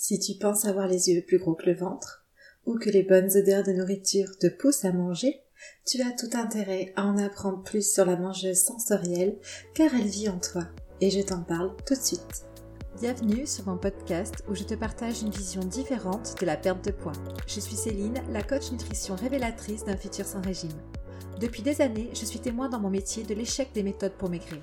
Si tu penses avoir les yeux plus gros que le ventre, ou que les bonnes odeurs de nourriture te poussent à manger, tu as tout intérêt à en apprendre plus sur la mangeuse sensorielle car elle vit en toi et je t'en parle tout de suite. Bienvenue sur mon podcast où je te partage une vision différente de la perte de poids. Je suis Céline, la coach nutrition révélatrice d'un futur sans régime. Depuis des années, je suis témoin dans mon métier de l'échec des méthodes pour maigrir.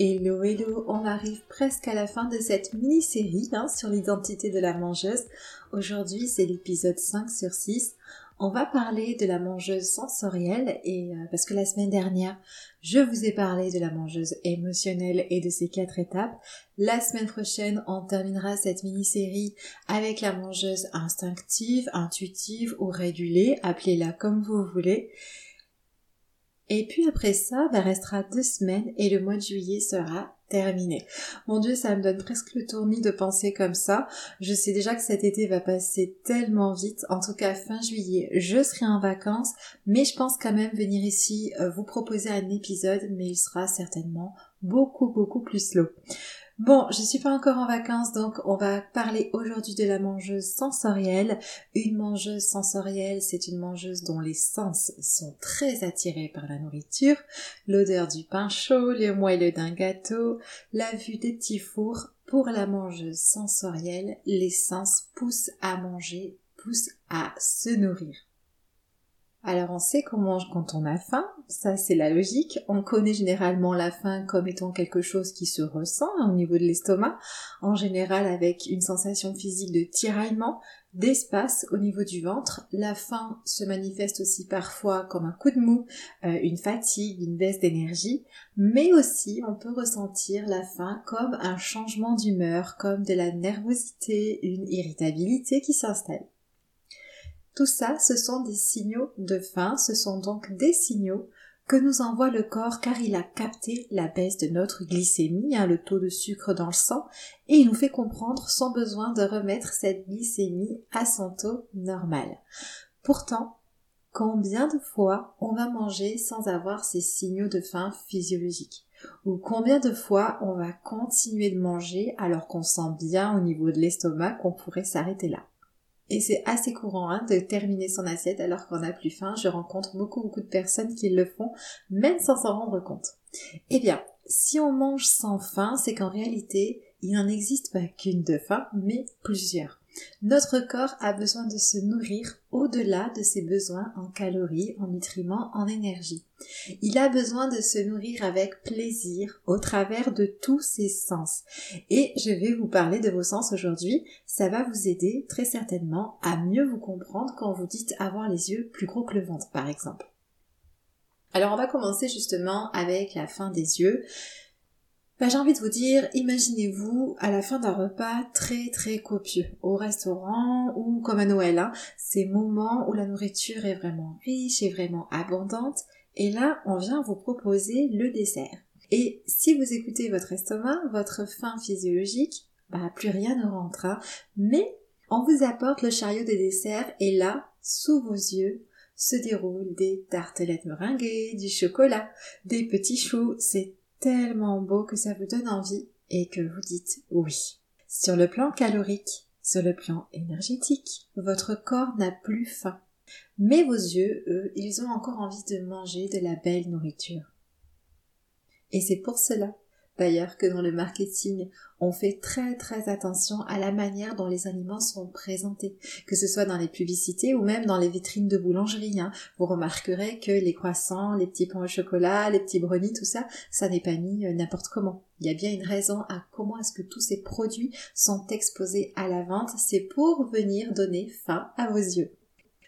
Hello hello, on arrive presque à la fin de cette mini-série hein, sur l'identité de la mangeuse. Aujourd'hui c'est l'épisode 5 sur 6. On va parler de la mangeuse sensorielle et euh, parce que la semaine dernière je vous ai parlé de la mangeuse émotionnelle et de ses quatre étapes. La semaine prochaine on terminera cette mini-série avec la mangeuse instinctive, intuitive ou régulée, appelez-la comme vous voulez. Et puis après ça, bah, restera deux semaines et le mois de juillet sera terminé. Mon dieu, ça me donne presque le tournis de penser comme ça. Je sais déjà que cet été va passer tellement vite. En tout cas, fin juillet, je serai en vacances, mais je pense quand même venir ici euh, vous proposer un épisode, mais il sera certainement beaucoup beaucoup plus slow. Bon, je suis pas encore en vacances, donc on va parler aujourd'hui de la mangeuse sensorielle. Une mangeuse sensorielle, c'est une mangeuse dont les sens sont très attirés par la nourriture. L'odeur du pain chaud, le moelleux d'un gâteau, la vue des petits fours. Pour la mangeuse sensorielle, les sens poussent à manger, poussent à se nourrir. Alors on sait qu'on mange quand on a faim, ça c'est la logique. On connaît généralement la faim comme étant quelque chose qui se ressent au niveau de l'estomac, en général avec une sensation physique de tiraillement, d'espace au niveau du ventre. La faim se manifeste aussi parfois comme un coup de mou, euh, une fatigue, une baisse d'énergie, mais aussi on peut ressentir la faim comme un changement d'humeur, comme de la nervosité, une irritabilité qui s'installe. Tout ça, ce sont des signaux de faim, ce sont donc des signaux que nous envoie le corps car il a capté la baisse de notre glycémie, hein, le taux de sucre dans le sang, et il nous fait comprendre son besoin de remettre cette glycémie à son taux normal. Pourtant, combien de fois on va manger sans avoir ces signaux de faim physiologiques? Ou combien de fois on va continuer de manger alors qu'on sent bien au niveau de l'estomac qu'on pourrait s'arrêter là? Et c'est assez courant hein, de terminer son assiette alors qu'on n'a plus faim. Je rencontre beaucoup beaucoup de personnes qui le font, même sans s'en rendre compte. Eh bien, si on mange sans faim, c'est qu'en réalité, il n'en existe pas qu'une de faim, mais plusieurs. Notre corps a besoin de se nourrir au-delà de ses besoins en calories, en nutriments, en énergie. Il a besoin de se nourrir avec plaisir au travers de tous ses sens. Et je vais vous parler de vos sens aujourd'hui. Ça va vous aider très certainement à mieux vous comprendre quand vous dites avoir les yeux plus gros que le ventre, par exemple. Alors on va commencer justement avec la fin des yeux. Bah, j'ai envie de vous dire, imaginez-vous à la fin d'un repas très très copieux, au restaurant ou comme à Noël, hein, ces moments où la nourriture est vraiment riche et vraiment abondante, et là on vient vous proposer le dessert. Et si vous écoutez votre estomac, votre faim physiologique, bah plus rien ne rentre, hein. mais on vous apporte le chariot des desserts et là, sous vos yeux, se déroulent des tartelettes meringuées, du chocolat, des petits choux, c'est tellement beau que ça vous donne envie et que vous dites oui. Sur le plan calorique, sur le plan énergétique, votre corps n'a plus faim. Mais vos yeux, eux, ils ont encore envie de manger de la belle nourriture. Et c'est pour cela D'ailleurs que dans le marketing, on fait très très attention à la manière dont les aliments sont présentés, que ce soit dans les publicités ou même dans les vitrines de boulangerie. Hein. Vous remarquerez que les croissants, les petits pains au chocolat, les petits brownies, tout ça, ça n'est pas mis euh, n'importe comment. Il y a bien une raison à comment est-ce que tous ces produits sont exposés à la vente. C'est pour venir donner faim à vos yeux.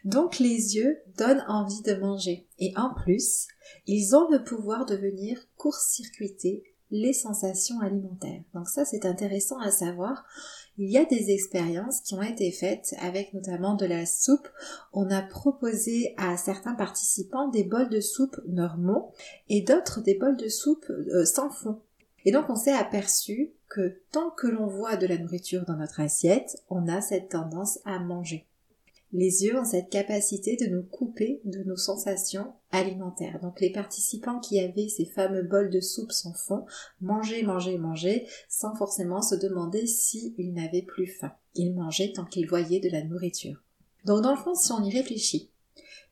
Donc les yeux donnent envie de manger. Et en plus, ils ont le pouvoir de venir court-circuiter les sensations alimentaires. Donc ça c'est intéressant à savoir. il y a des expériences qui ont été faites avec notamment de la soupe. On a proposé à certains participants des bols de soupe normaux et d'autres des bols de soupe euh, sans fond. Et donc on s'est aperçu que tant que l'on voit de la nourriture dans notre assiette, on a cette tendance à manger. Les yeux ont cette capacité de nous couper de nos sensations alimentaires. Donc les participants qui avaient ces fameux bols de soupe sans fond mangeaient, mangeaient, mangeaient sans forcément se demander s'ils n'avaient plus faim. Ils mangeaient tant qu'ils voyaient de la nourriture. Donc dans le fond, si on y réfléchit,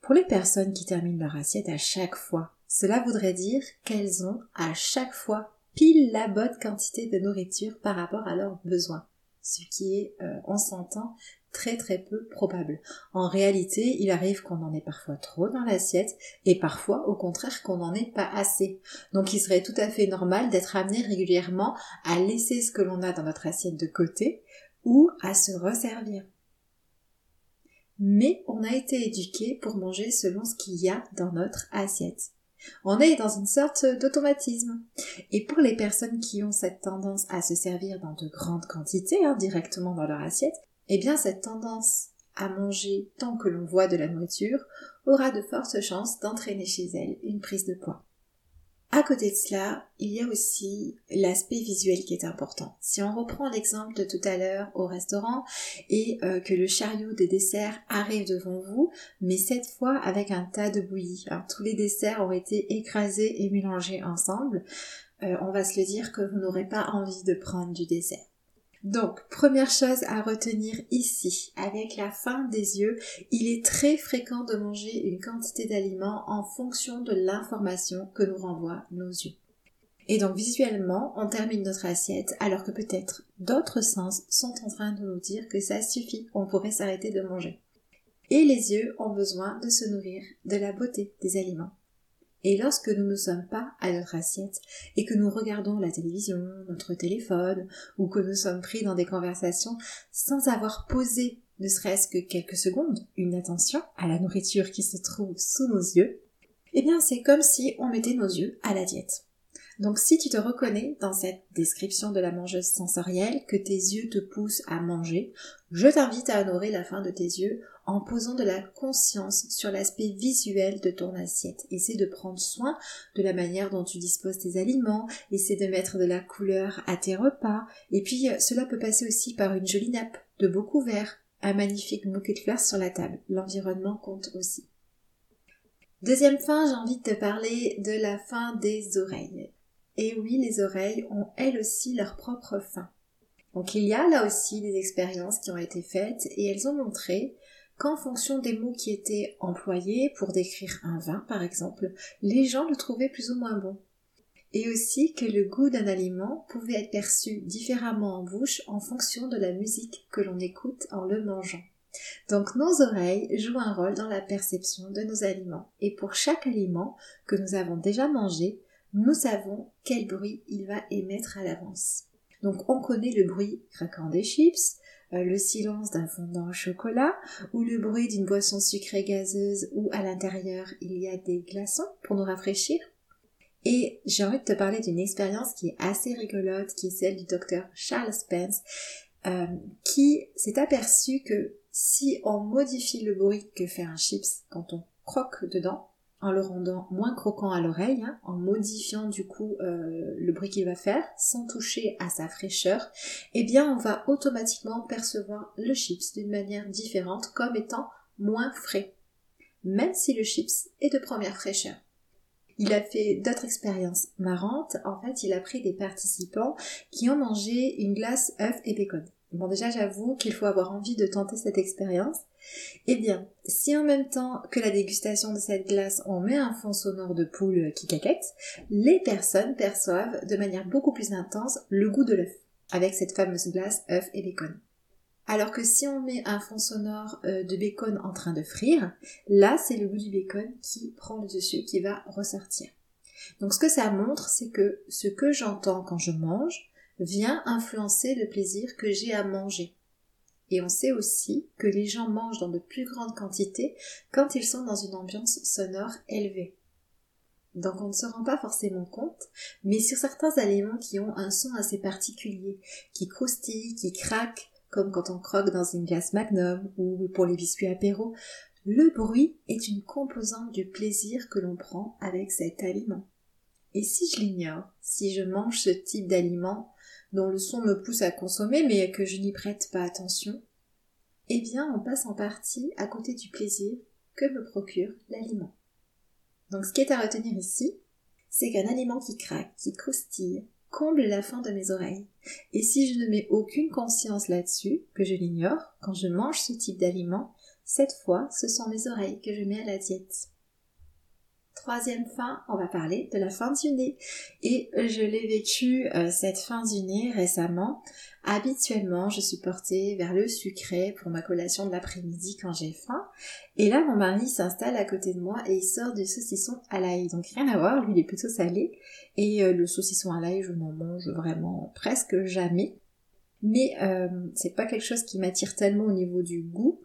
pour les personnes qui terminent leur assiette à chaque fois, cela voudrait dire qu'elles ont à chaque fois pile la bonne quantité de nourriture par rapport à leurs besoins. Ce qui est, euh, on s'entend, très très peu probable. En réalité, il arrive qu'on en ait parfois trop dans l'assiette et parfois au contraire qu'on n'en ait pas assez. Donc il serait tout à fait normal d'être amené régulièrement à laisser ce que l'on a dans notre assiette de côté ou à se resservir. Mais on a été éduqué pour manger selon ce qu'il y a dans notre assiette. On est dans une sorte d'automatisme. Et pour les personnes qui ont cette tendance à se servir dans de grandes quantités, hein, directement dans leur assiette, eh bien cette tendance à manger tant que l'on voit de la nourriture aura de fortes chances d'entraîner chez elle une prise de poids. À côté de cela, il y a aussi l'aspect visuel qui est important. Si on reprend l'exemple de tout à l'heure au restaurant et euh, que le chariot des desserts arrive devant vous, mais cette fois avec un tas de bouillie. Tous les desserts ont été écrasés et mélangés ensemble. Euh, on va se dire que vous n'aurez pas envie de prendre du dessert. Donc, première chose à retenir ici, avec la faim des yeux, il est très fréquent de manger une quantité d'aliments en fonction de l'information que nous renvoient nos yeux. Et donc visuellement, on termine notre assiette alors que peut-être d'autres sens sont en train de nous dire que ça suffit, on pourrait s'arrêter de manger. Et les yeux ont besoin de se nourrir de la beauté des aliments. Et lorsque nous ne sommes pas à notre assiette et que nous regardons la télévision, notre téléphone, ou que nous sommes pris dans des conversations sans avoir posé ne serait-ce que quelques secondes une attention à la nourriture qui se trouve sous nos yeux, eh bien c'est comme si on mettait nos yeux à la diète. Donc si tu te reconnais dans cette description de la mangeuse sensorielle, que tes yeux te poussent à manger, je t'invite à honorer la fin de tes yeux en posant de la conscience sur l'aspect visuel de ton assiette. Essaie de prendre soin de la manière dont tu disposes tes aliments, essaie de mettre de la couleur à tes repas, et puis euh, cela peut passer aussi par une jolie nappe de beaux couverts, un magnifique bouquet de fleurs sur la table. L'environnement compte aussi. Deuxième fin, j'ai envie de te parler de la fin des oreilles. Et oui, les oreilles ont elles aussi leur propre fin. Donc il y a là aussi des expériences qui ont été faites et elles ont montré qu'en fonction des mots qui étaient employés pour décrire un vin par exemple, les gens le trouvaient plus ou moins bon. Et aussi que le goût d'un aliment pouvait être perçu différemment en bouche en fonction de la musique que l'on écoute en le mangeant. Donc nos oreilles jouent un rôle dans la perception de nos aliments. Et pour chaque aliment que nous avons déjà mangé, nous savons quel bruit il va émettre à l'avance. Donc on connaît le bruit craquant des chips, euh, le silence d'un fondant au chocolat, ou le bruit d'une boisson sucrée gazeuse où à l'intérieur il y a des glaçons pour nous rafraîchir. Et j'ai envie de te parler d'une expérience qui est assez rigolote, qui est celle du docteur Charles Spence, euh, qui s'est aperçu que si on modifie le bruit que fait un chips quand on croque dedans, en le rendant moins croquant à l'oreille, hein, en modifiant du coup euh, le bruit qu'il va faire, sans toucher à sa fraîcheur, eh bien on va automatiquement percevoir le chips d'une manière différente comme étant moins frais, même si le chips est de première fraîcheur. Il a fait d'autres expériences marrantes. En fait, il a pris des participants qui ont mangé une glace œuf et bacon. Bon, déjà, j'avoue qu'il faut avoir envie de tenter cette expérience. Eh bien, si en même temps que la dégustation de cette glace, on met un fond sonore de poule qui caquette, les personnes perçoivent de manière beaucoup plus intense le goût de l'œuf, avec cette fameuse glace œuf et bacon. Alors que si on met un fond sonore euh, de bacon en train de frire, là c'est le goût du bacon qui prend le dessus, qui va ressortir. Donc ce que ça montre, c'est que ce que j'entends quand je mange vient influencer le plaisir que j'ai à manger. Et on sait aussi que les gens mangent dans de plus grandes quantités quand ils sont dans une ambiance sonore élevée. Donc on ne se rend pas forcément compte, mais sur certains aliments qui ont un son assez particulier, qui croustillent, qui craquent, comme quand on croque dans une glace magnum ou pour les biscuits apéro, le bruit est une composante du plaisir que l'on prend avec cet aliment. Et si je l'ignore, si je mange ce type d'aliment dont le son me pousse à consommer mais que je n'y prête pas attention, eh bien on passe en partie à côté du plaisir que me procure l'aliment. Donc ce qui est à retenir ici, c'est qu'un aliment qui craque, qui croustille, comble la faim de mes oreilles. Et si je ne mets aucune conscience là-dessus, que je l'ignore, quand je mange ce type d'aliment, cette fois, ce sont mes oreilles que je mets à la diète. Troisième fin, on va parler de la fin nez. Et je l'ai vécu euh, cette fin nez récemment. Habituellement, je suis portée vers le sucré pour ma collation de l'après-midi quand j'ai faim. Et là, mon mari s'installe à côté de moi et il sort du saucisson à l'ail. Donc rien à voir, lui il est plutôt salé. Et euh, le saucisson à l'ail, je n'en mange vraiment presque jamais. Mais euh, c'est pas quelque chose qui m'attire tellement au niveau du goût.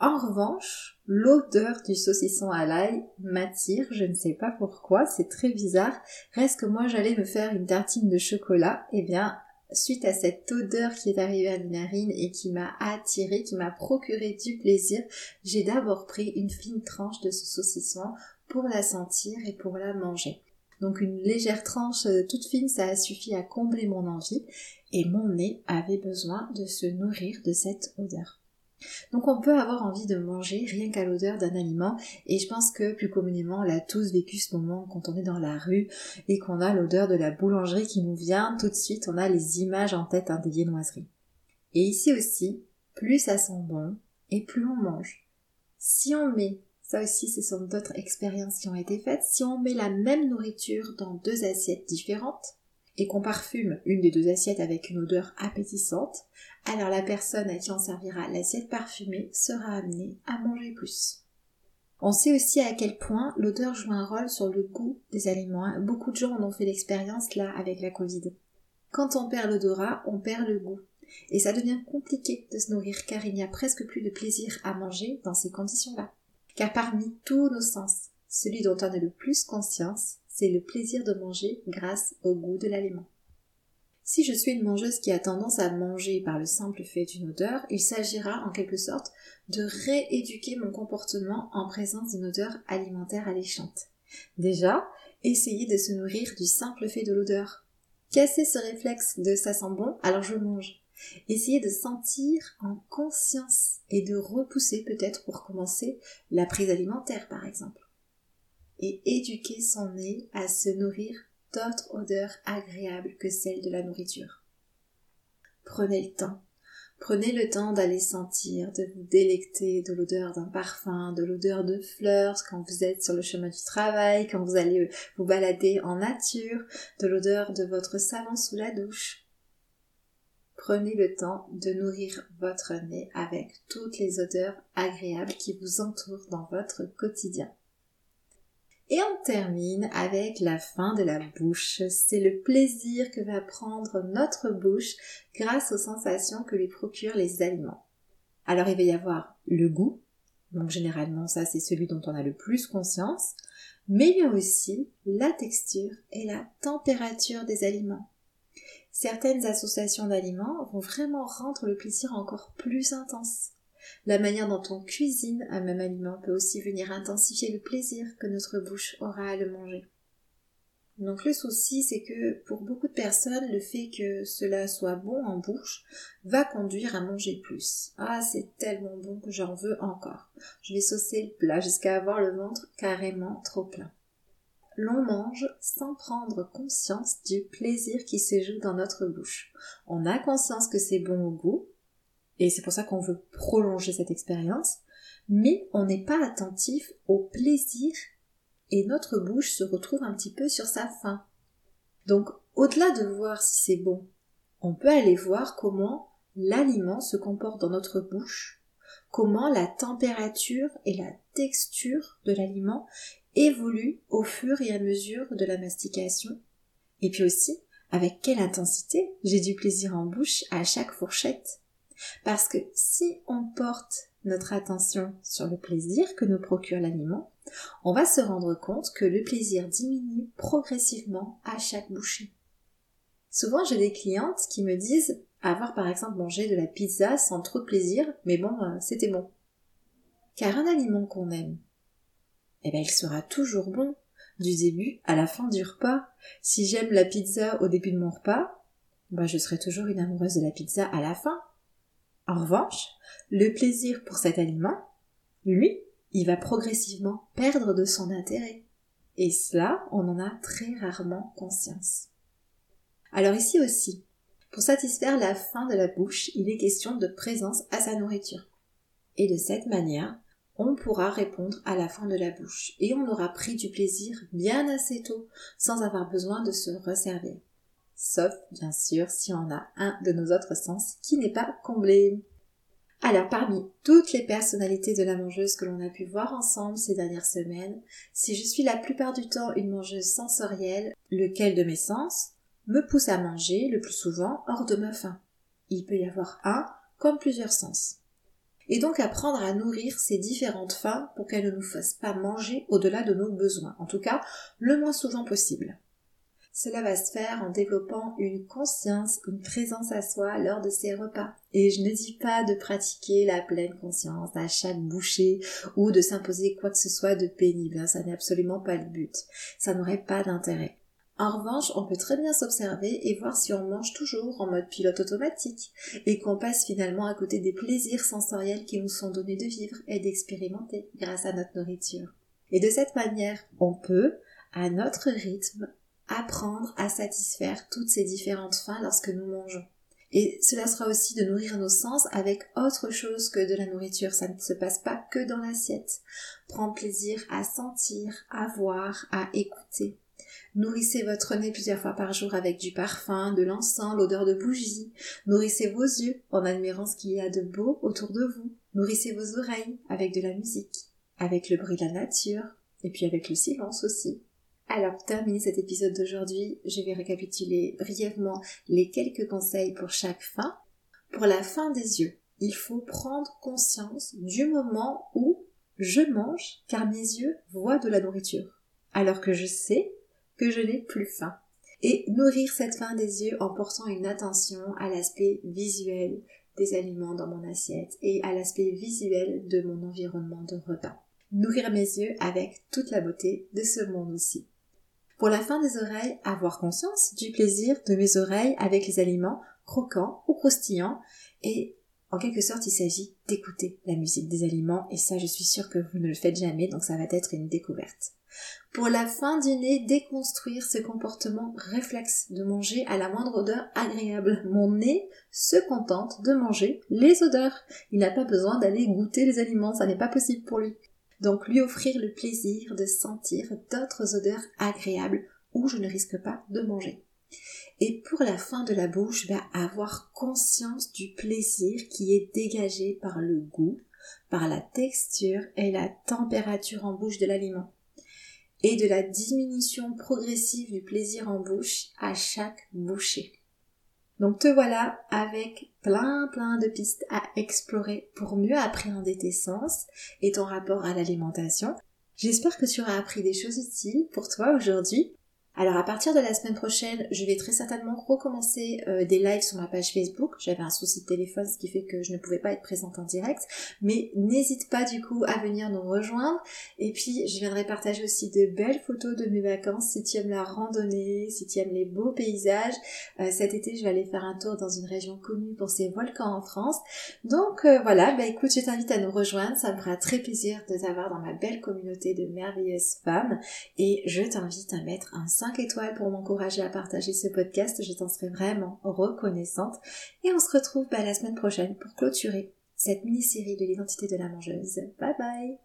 En revanche, l'odeur du saucisson à l'ail m'attire, je ne sais pas pourquoi, c'est très bizarre. Reste que moi j'allais me faire une tartine de chocolat, eh bien suite à cette odeur qui est arrivée à mes narines et qui m'a attiré, qui m'a procuré du plaisir, j'ai d'abord pris une fine tranche de ce saucisson pour la sentir et pour la manger. Donc une légère tranche euh, toute fine, ça a suffi à combler mon envie et mon nez avait besoin de se nourrir de cette odeur. Donc on peut avoir envie de manger rien qu'à l'odeur d'un aliment et je pense que plus communément on l'a tous vécu ce moment quand on est dans la rue et qu'on a l'odeur de la boulangerie qui nous vient, tout de suite on a les images en tête hein, des viennoiseries. Et ici aussi, plus ça sent bon et plus on mange. Si on met, ça aussi ce sont d'autres expériences qui ont été faites, si on met la même nourriture dans deux assiettes différentes, et qu'on parfume une des deux assiettes avec une odeur appétissante, alors la personne à qui on servira l'assiette parfumée sera amenée à manger plus. On sait aussi à quel point l'odeur joue un rôle sur le goût des aliments. Hein. Beaucoup de gens en ont fait l'expérience là avec la Covid. Quand on perd l'odorat, on perd le goût. Et ça devient compliqué de se nourrir car il n'y a presque plus de plaisir à manger dans ces conditions-là. Car parmi tous nos sens, celui dont on a le plus conscience, c'est le plaisir de manger grâce au goût de l'aliment. Si je suis une mangeuse qui a tendance à manger par le simple fait d'une odeur, il s'agira en quelque sorte de rééduquer mon comportement en présence d'une odeur alimentaire alléchante. Déjà, essayer de se nourrir du simple fait de l'odeur. Casser ce réflexe de ça sent bon, alors je mange. Essayer de sentir en conscience et de repousser peut-être pour commencer la prise alimentaire par exemple. Et éduquer son nez à se nourrir d'autres odeurs agréables que celles de la nourriture. Prenez le temps. Prenez le temps d'aller sentir, de vous délecter de l'odeur d'un parfum, de l'odeur de fleurs quand vous êtes sur le chemin du travail, quand vous allez vous balader en nature, de l'odeur de votre savon sous la douche. Prenez le temps de nourrir votre nez avec toutes les odeurs agréables qui vous entourent dans votre quotidien. Et on termine avec la fin de la bouche. C'est le plaisir que va prendre notre bouche grâce aux sensations que lui procurent les aliments. Alors il va y avoir le goût, donc généralement ça c'est celui dont on a le plus conscience, mais il y a aussi la texture et la température des aliments. Certaines associations d'aliments vont vraiment rendre le plaisir encore plus intense. La manière dont on cuisine un même aliment peut aussi venir intensifier le plaisir que notre bouche aura à le manger. Donc le souci, c'est que pour beaucoup de personnes, le fait que cela soit bon en bouche va conduire à manger plus. Ah, c'est tellement bon que j'en veux encore. Je vais saucer le plat jusqu'à avoir le ventre carrément trop plein. L'on mange sans prendre conscience du plaisir qui se joue dans notre bouche. On a conscience que c'est bon au goût, et c'est pour ça qu'on veut prolonger cette expérience, mais on n'est pas attentif au plaisir et notre bouche se retrouve un petit peu sur sa faim. Donc, au-delà de voir si c'est bon, on peut aller voir comment l'aliment se comporte dans notre bouche, comment la température et la texture de l'aliment évoluent au fur et à mesure de la mastication, et puis aussi avec quelle intensité j'ai du plaisir en bouche à chaque fourchette. Parce que si on porte notre attention sur le plaisir que nous procure l'aliment, on va se rendre compte que le plaisir diminue progressivement à chaque bouchée. Souvent j'ai des clientes qui me disent avoir par exemple mangé de la pizza sans trop de plaisir, mais bon, euh, c'était bon. Car un aliment qu'on aime, eh ben il sera toujours bon, du début à la fin du repas. Si j'aime la pizza au début de mon repas, ben je serai toujours une amoureuse de la pizza à la fin. En revanche, le plaisir pour cet aliment, lui, il va progressivement perdre de son intérêt. Et cela, on en a très rarement conscience. Alors ici aussi, pour satisfaire la faim de la bouche, il est question de présence à sa nourriture. Et de cette manière, on pourra répondre à la faim de la bouche et on aura pris du plaisir bien assez tôt sans avoir besoin de se resservir. Sauf, bien sûr, si on a un de nos autres sens qui n'est pas comblé. Alors, parmi toutes les personnalités de la mangeuse que l'on a pu voir ensemble ces dernières semaines, si je suis la plupart du temps une mangeuse sensorielle, lequel de mes sens me pousse à manger le plus souvent hors de ma faim? Il peut y avoir un comme plusieurs sens. Et donc apprendre à nourrir ces différentes faims pour qu'elles ne nous fassent pas manger au-delà de nos besoins, en tout cas le moins souvent possible. Cela va se faire en développant une conscience, une présence à soi lors de ces repas. Et je ne dis pas de pratiquer la pleine conscience à chaque bouchée ou de s'imposer quoi que ce soit de pénible. Hein. Ça n'est absolument pas le but. Ça n'aurait pas d'intérêt. En revanche, on peut très bien s'observer et voir si on mange toujours en mode pilote automatique et qu'on passe finalement à côté des plaisirs sensoriels qui nous sont donnés de vivre et d'expérimenter grâce à notre nourriture. Et de cette manière, on peut, à notre rythme, apprendre à satisfaire toutes ces différentes faims lorsque nous mangeons. Et cela sera aussi de nourrir nos sens avec autre chose que de la nourriture. Ça ne se passe pas que dans l'assiette. Prendre plaisir à sentir, à voir, à écouter. Nourrissez votre nez plusieurs fois par jour avec du parfum, de l'encens, l'odeur de bougie. Nourrissez vos yeux en admirant ce qu'il y a de beau autour de vous. Nourrissez vos oreilles avec de la musique, avec le bruit de la nature, et puis avec le silence aussi. Alors, pour terminer cet épisode d'aujourd'hui, je vais récapituler brièvement les quelques conseils pour chaque fin. Pour la fin des yeux, il faut prendre conscience du moment où je mange car mes yeux voient de la nourriture. Alors que je sais que je n'ai plus faim. Et nourrir cette faim des yeux en portant une attention à l'aspect visuel des aliments dans mon assiette et à l'aspect visuel de mon environnement de repas. Nourrir mes yeux avec toute la beauté de ce monde aussi. Pour la fin des oreilles, avoir conscience du plaisir de mes oreilles avec les aliments croquants ou croustillants et en quelque sorte il s'agit d'écouter la musique des aliments et ça je suis sûre que vous ne le faites jamais donc ça va être une découverte. Pour la fin du nez, déconstruire ce comportement réflexe de manger à la moindre odeur agréable. Mon nez se contente de manger les odeurs. Il n'a pas besoin d'aller goûter les aliments, ça n'est pas possible pour lui. Donc lui offrir le plaisir de sentir d'autres odeurs agréables où je ne risque pas de manger. Et pour la fin de la bouche, va avoir conscience du plaisir qui est dégagé par le goût, par la texture et la température en bouche de l'aliment et de la diminution progressive du plaisir en bouche à chaque bouchée. Donc te voilà avec plein plein de pistes à explorer pour mieux appréhender tes sens et ton rapport à l'alimentation. J'espère que tu auras appris des choses utiles pour toi aujourd'hui alors à partir de la semaine prochaine, je vais très certainement recommencer euh, des lives sur ma page Facebook. J'avais un souci de téléphone, ce qui fait que je ne pouvais pas être présente en direct. Mais n'hésite pas du coup à venir nous rejoindre. Et puis je viendrai partager aussi de belles photos de mes vacances si tu aimes la randonnée, si tu aimes les beaux paysages. Euh, cet été, je vais aller faire un tour dans une région connue pour ses volcans en France. Donc euh, voilà, bah écoute, je t'invite à nous rejoindre. Ça me fera très plaisir de t'avoir dans ma belle communauté de merveilleuses femmes. Et je t'invite à mettre un 5 étoiles pour m'encourager à partager ce podcast. Je t'en serai vraiment reconnaissante. Et on se retrouve bah, la semaine prochaine pour clôturer cette mini-série de l'identité de la mangeuse. Bye bye